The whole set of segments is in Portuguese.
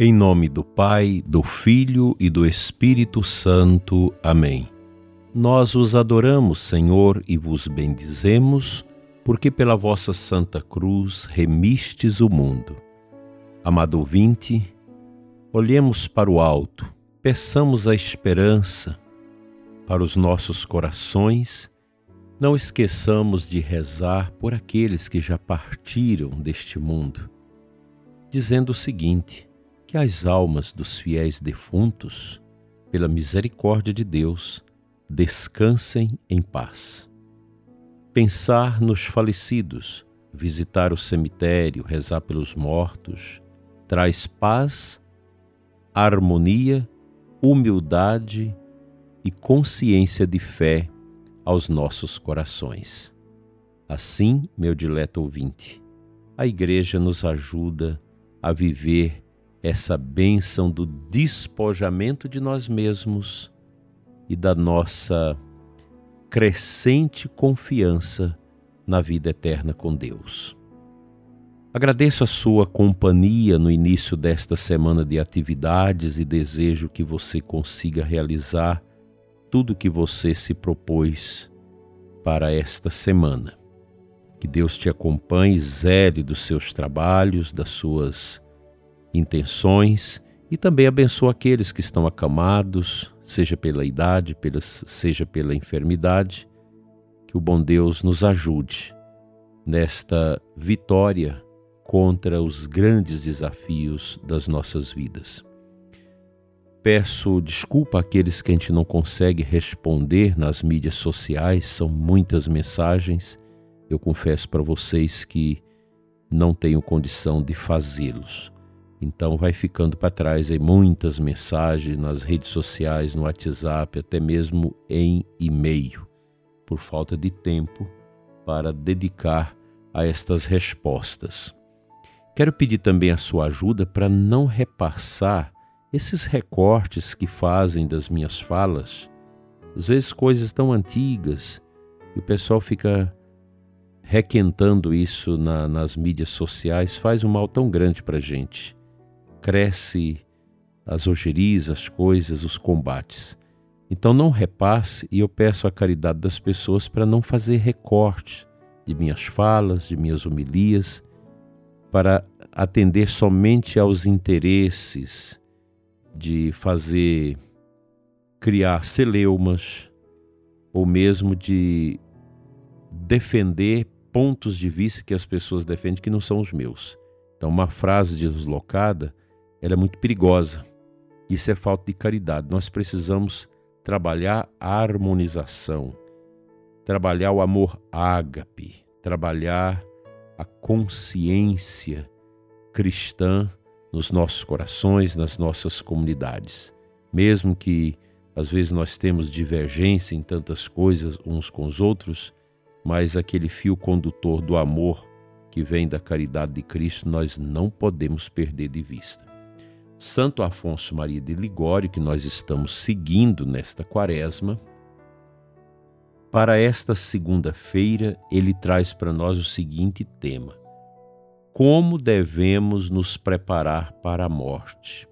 Em nome do Pai, do Filho e do Espírito Santo. Amém. Nós os adoramos, Senhor, e vos bendizemos, porque pela vossa Santa Cruz remistes o mundo. Amado ouvinte, olhemos para o alto, peçamos a esperança para os nossos corações, não esqueçamos de rezar por aqueles que já partiram deste mundo, dizendo o seguinte: que as almas dos fiéis defuntos, pela misericórdia de Deus, descansem em paz. Pensar nos falecidos, visitar o cemitério, rezar pelos mortos, traz paz, harmonia, humildade e consciência de fé aos nossos corações. Assim, meu dileto ouvinte, a Igreja nos ajuda a viver essa bênção do despojamento de nós mesmos e da nossa crescente confiança na vida eterna com Deus. Agradeço a sua companhia no início desta semana de atividades e desejo que você consiga realizar tudo que você se propôs para esta semana. Que Deus te acompanhe, zele dos seus trabalhos, das suas intenções e também abençoa aqueles que estão acamados, seja pela idade, seja pela enfermidade. Que o bom Deus nos ajude nesta vitória contra os grandes desafios das nossas vidas. Peço desculpa àqueles que a gente não consegue responder nas mídias sociais, são muitas mensagens. Eu confesso para vocês que não tenho condição de fazê-los. Então vai ficando para trás aí muitas mensagens nas redes sociais, no WhatsApp, até mesmo em e-mail, por falta de tempo para dedicar a estas respostas. Quero pedir também a sua ajuda para não repassar esses recortes que fazem das minhas falas, às vezes coisas tão antigas, e o pessoal fica requentando isso na, nas mídias sociais, faz um mal tão grande para a gente cresce as ojerias, as coisas, os combates. Então não repasse e eu peço a caridade das pessoas para não fazer recorte de minhas falas, de minhas homilias, para atender somente aos interesses de fazer criar celeumas ou mesmo de defender pontos de vista que as pessoas defendem que não são os meus. Então uma frase deslocada ela é muito perigosa. Isso é falta de caridade. Nós precisamos trabalhar a harmonização, trabalhar o amor ágape, trabalhar a consciência cristã nos nossos corações, nas nossas comunidades. Mesmo que às vezes nós temos divergência em tantas coisas uns com os outros, mas aquele fio condutor do amor que vem da caridade de Cristo nós não podemos perder de vista. Santo Afonso Maria de Ligório, que nós estamos seguindo nesta quaresma. Para esta segunda-feira, ele traz para nós o seguinte tema: Como devemos nos preparar para a morte?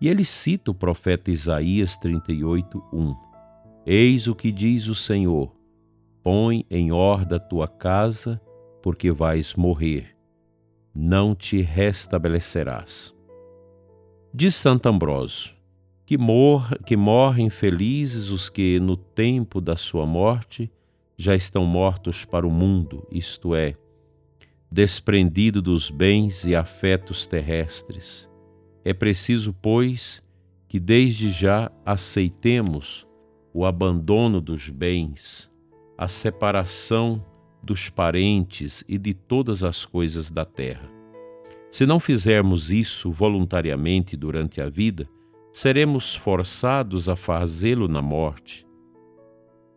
E ele cita o profeta Isaías 38, 1. Eis o que diz o Senhor: Põe em ordem a tua casa, porque vais morrer, não te restabelecerás. Diz Santo Ambrósio, que, mor que morrem felizes os que, no tempo da sua morte, já estão mortos para o mundo, isto é, desprendido dos bens e afetos terrestres. É preciso, pois, que desde já aceitemos o abandono dos bens, a separação dos parentes e de todas as coisas da terra se não fizermos isso voluntariamente durante a vida, seremos forçados a fazê-lo na morte.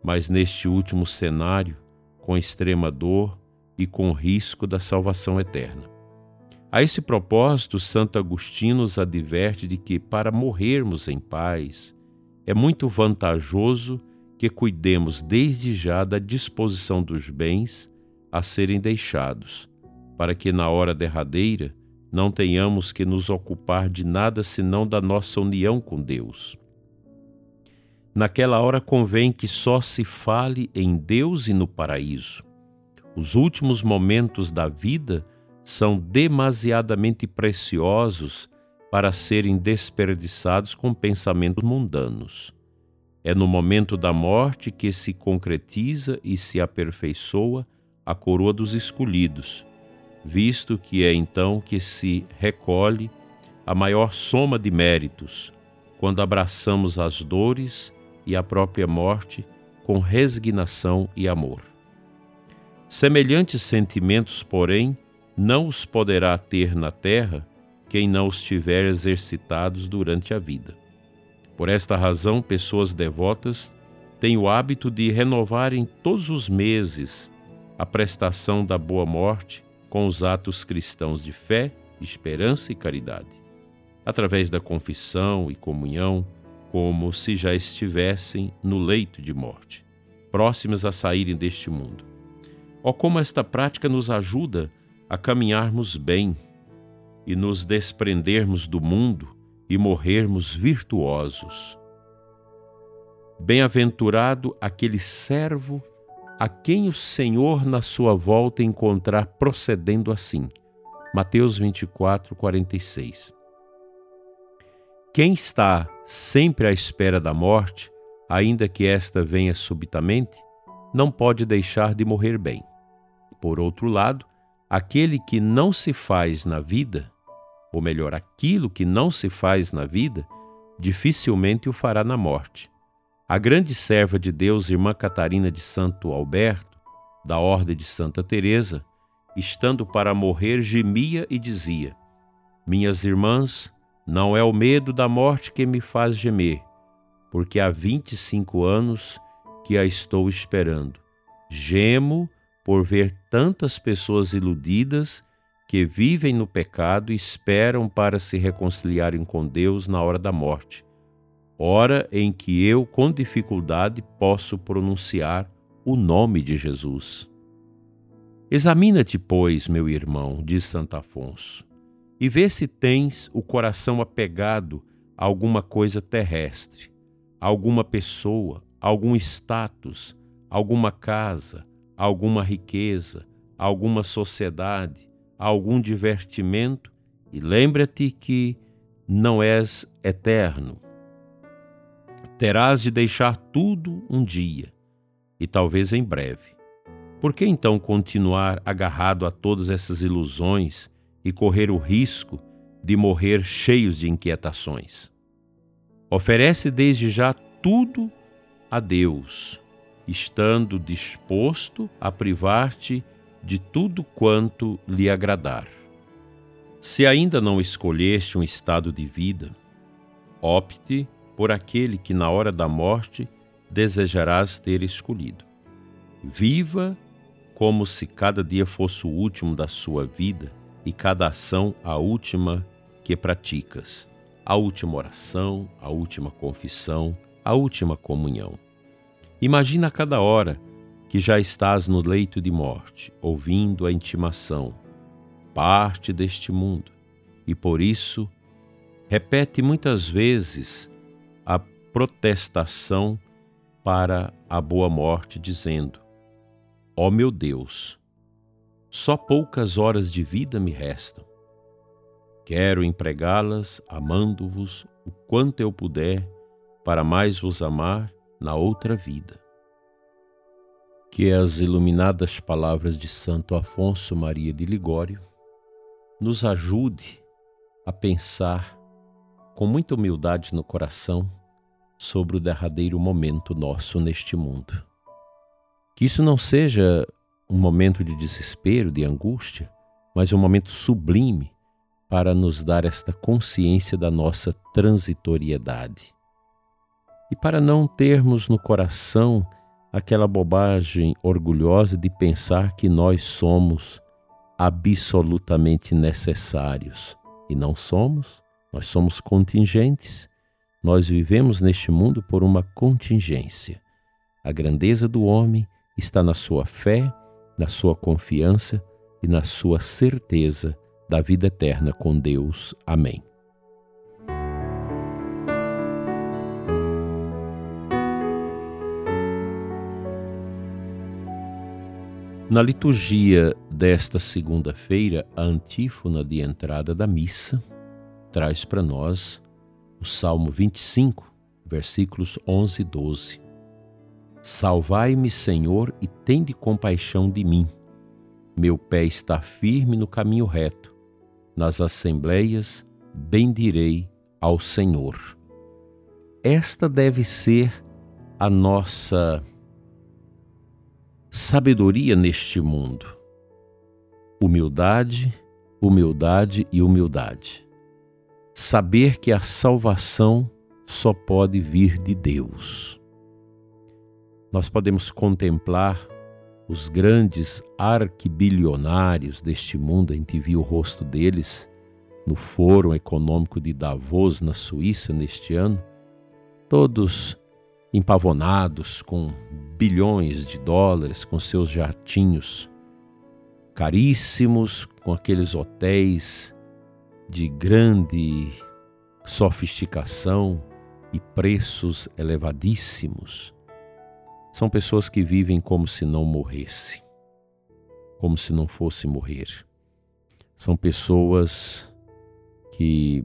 Mas neste último cenário, com extrema dor e com risco da salvação eterna. A esse propósito, Santo Agostinho nos adverte de que, para morrermos em paz, é muito vantajoso que cuidemos desde já da disposição dos bens a serem deixados, para que na hora derradeira não tenhamos que nos ocupar de nada senão da nossa união com Deus. Naquela hora convém que só se fale em Deus e no paraíso. Os últimos momentos da vida são demasiadamente preciosos para serem desperdiçados com pensamentos mundanos. É no momento da morte que se concretiza e se aperfeiçoa a coroa dos escolhidos, visto que é então que se recolhe a maior soma de méritos, quando abraçamos as dores e a própria morte com resignação e amor. Semelhantes sentimentos, porém, não os poderá ter na terra quem não os tiver exercitados durante a vida. Por esta razão, pessoas devotas têm o hábito de renovarem todos os meses a prestação da boa morte com os atos cristãos de fé, esperança e caridade, através da confissão e comunhão, como se já estivessem no leito de morte, próximas a saírem deste mundo. Ó, como esta prática nos ajuda a caminharmos bem e nos desprendermos do mundo e morrermos virtuosos. Bem-aventurado aquele servo a quem o Senhor na sua volta encontrar procedendo assim. Mateus 24, 46. Quem está sempre à espera da morte, ainda que esta venha subitamente, não pode deixar de morrer bem. Por outro lado, aquele que não se faz na vida, ou melhor, aquilo que não se faz na vida, dificilmente o fará na morte. A grande serva de Deus, irmã Catarina de Santo Alberto, da Ordem de Santa Teresa, estando para morrer, gemia e dizia: Minhas irmãs, não é o medo da morte que me faz gemer, porque há vinte e cinco anos que a estou esperando. Gemo por ver tantas pessoas iludidas que vivem no pecado e esperam para se reconciliarem com Deus na hora da morte, hora em que eu, com dificuldade, posso pronunciar o nome de Jesus. Examina-te, pois, meu irmão, diz Santo Afonso, e vê se tens o coração apegado a alguma coisa terrestre, a alguma pessoa, a algum status, alguma casa, alguma riqueza, alguma sociedade, algum divertimento, e lembra-te que não és eterno. Terás de deixar tudo um dia, e talvez em breve. Por que então continuar agarrado a todas essas ilusões e correr o risco de morrer cheios de inquietações? Oferece desde já tudo a Deus estando disposto a privar-te de tudo quanto lhe agradar. Se ainda não escolheste um estado de vida, opte por aquele que na hora da morte desejarás ter escolhido. Viva como se cada dia fosse o último da sua vida e cada ação a última que praticas, a última oração, a última confissão, a última comunhão. Imagina a cada hora que já estás no leito de morte, ouvindo a intimação, parte deste mundo, e por isso repete muitas vezes protestação para a boa morte, dizendo: Ó oh meu Deus, só poucas horas de vida me restam. Quero empregá-las amando-vos o quanto eu puder, para mais vos amar na outra vida. Que as iluminadas palavras de Santo Afonso Maria de Ligório nos ajude a pensar com muita humildade no coração sobre o derradeiro momento nosso neste mundo. Que isso não seja um momento de desespero, de angústia, mas um momento sublime para nos dar esta consciência da nossa transitoriedade e para não termos no coração aquela bobagem orgulhosa de pensar que nós somos absolutamente necessários. E não somos, nós somos contingentes. Nós vivemos neste mundo por uma contingência. A grandeza do homem está na sua fé, na sua confiança e na sua certeza da vida eterna com Deus. Amém. Na liturgia desta segunda-feira, a antífona de entrada da missa traz para nós o Salmo 25, versículos 11 e 12. Salvai-me, Senhor, e tende compaixão de mim. Meu pé está firme no caminho reto. Nas assembleias bendirei ao Senhor. Esta deve ser a nossa sabedoria neste mundo. Humildade, humildade e humildade. Saber que a salvação só pode vir de Deus. Nós podemos contemplar os grandes arquibilionários deste mundo, a gente viu o rosto deles no Fórum Econômico de Davos, na Suíça, neste ano, todos empavonados com bilhões de dólares, com seus jatinhos caríssimos, com aqueles hotéis de grande sofisticação e preços elevadíssimos. São pessoas que vivem como se não morresse, como se não fosse morrer. São pessoas que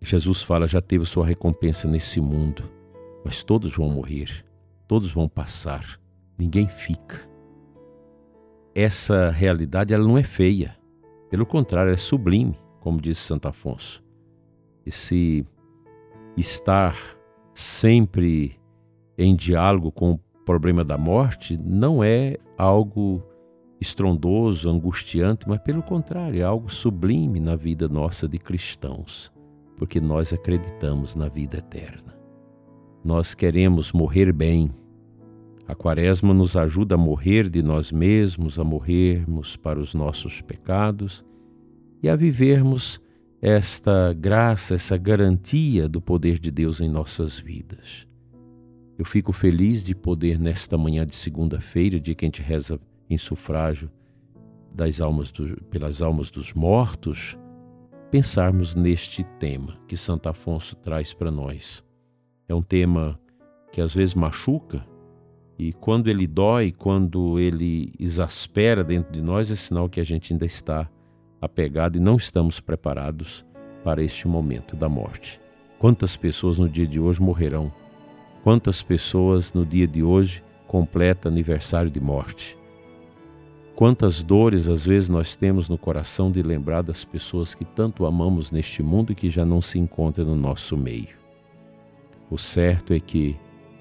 Jesus fala já teve sua recompensa nesse mundo mas todos vão morrer, todos vão passar, ninguém fica. Essa realidade ela não é feia, pelo contrário, é sublime, como disse Santo Afonso. Esse estar sempre em diálogo com o problema da morte não é algo estrondoso, angustiante, mas pelo contrário, é algo sublime na vida nossa de cristãos, porque nós acreditamos na vida eterna. Nós queremos morrer bem. A Quaresma nos ajuda a morrer de nós mesmos, a morrermos para os nossos pecados e a vivermos esta graça, essa garantia do poder de Deus em nossas vidas. Eu fico feliz de poder, nesta manhã de segunda-feira, de que a gente reza em sufrágio das almas do, pelas almas dos mortos, pensarmos neste tema que Santo Afonso traz para nós é um tema que às vezes machuca e quando ele dói, quando ele exaspera dentro de nós, é sinal que a gente ainda está apegado e não estamos preparados para este momento da morte. Quantas pessoas no dia de hoje morrerão? Quantas pessoas no dia de hoje completa aniversário de morte? Quantas dores às vezes nós temos no coração de lembrar das pessoas que tanto amamos neste mundo e que já não se encontram no nosso meio. O certo é que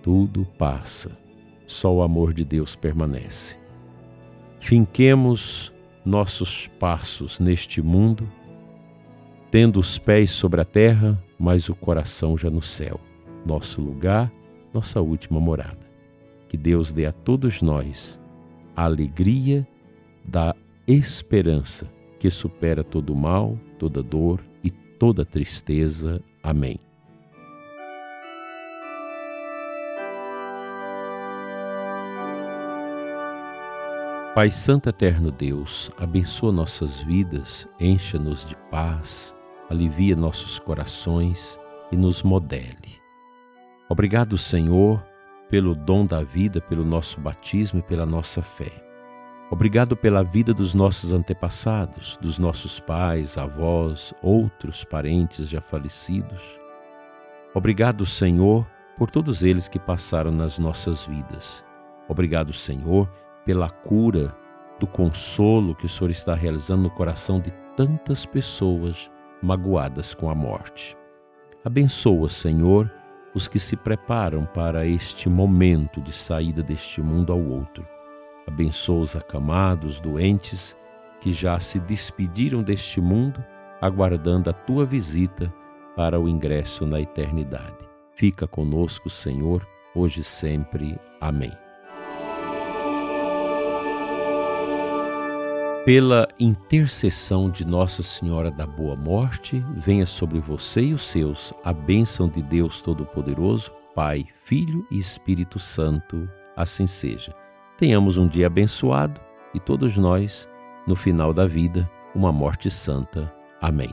tudo passa, só o amor de Deus permanece. Finquemos nossos passos neste mundo, tendo os pés sobre a terra, mas o coração já no céu, nosso lugar, nossa última morada. Que Deus dê a todos nós a alegria da esperança que supera todo mal, toda dor e toda tristeza. Amém. Pai Santo Eterno Deus, abençoa nossas vidas, encha-nos de paz, alivia nossos corações e nos modele. Obrigado, Senhor, pelo dom da vida, pelo nosso batismo e pela nossa fé. Obrigado pela vida dos nossos antepassados, dos nossos pais, avós, outros parentes já falecidos. Obrigado, Senhor, por todos eles que passaram nas nossas vidas. Obrigado, Senhor, pela cura, do consolo que o Senhor está realizando no coração de tantas pessoas magoadas com a morte. Abençoa, Senhor, os que se preparam para este momento de saída deste mundo ao outro. Abençoa os acamados, doentes, que já se despediram deste mundo, aguardando a tua visita para o ingresso na eternidade. Fica conosco, Senhor, hoje e sempre. Amém. Pela intercessão de Nossa Senhora da Boa Morte, venha sobre você e os seus a bênção de Deus Todo-Poderoso, Pai, Filho e Espírito Santo. Assim seja. Tenhamos um dia abençoado e todos nós, no final da vida, uma morte santa. Amém.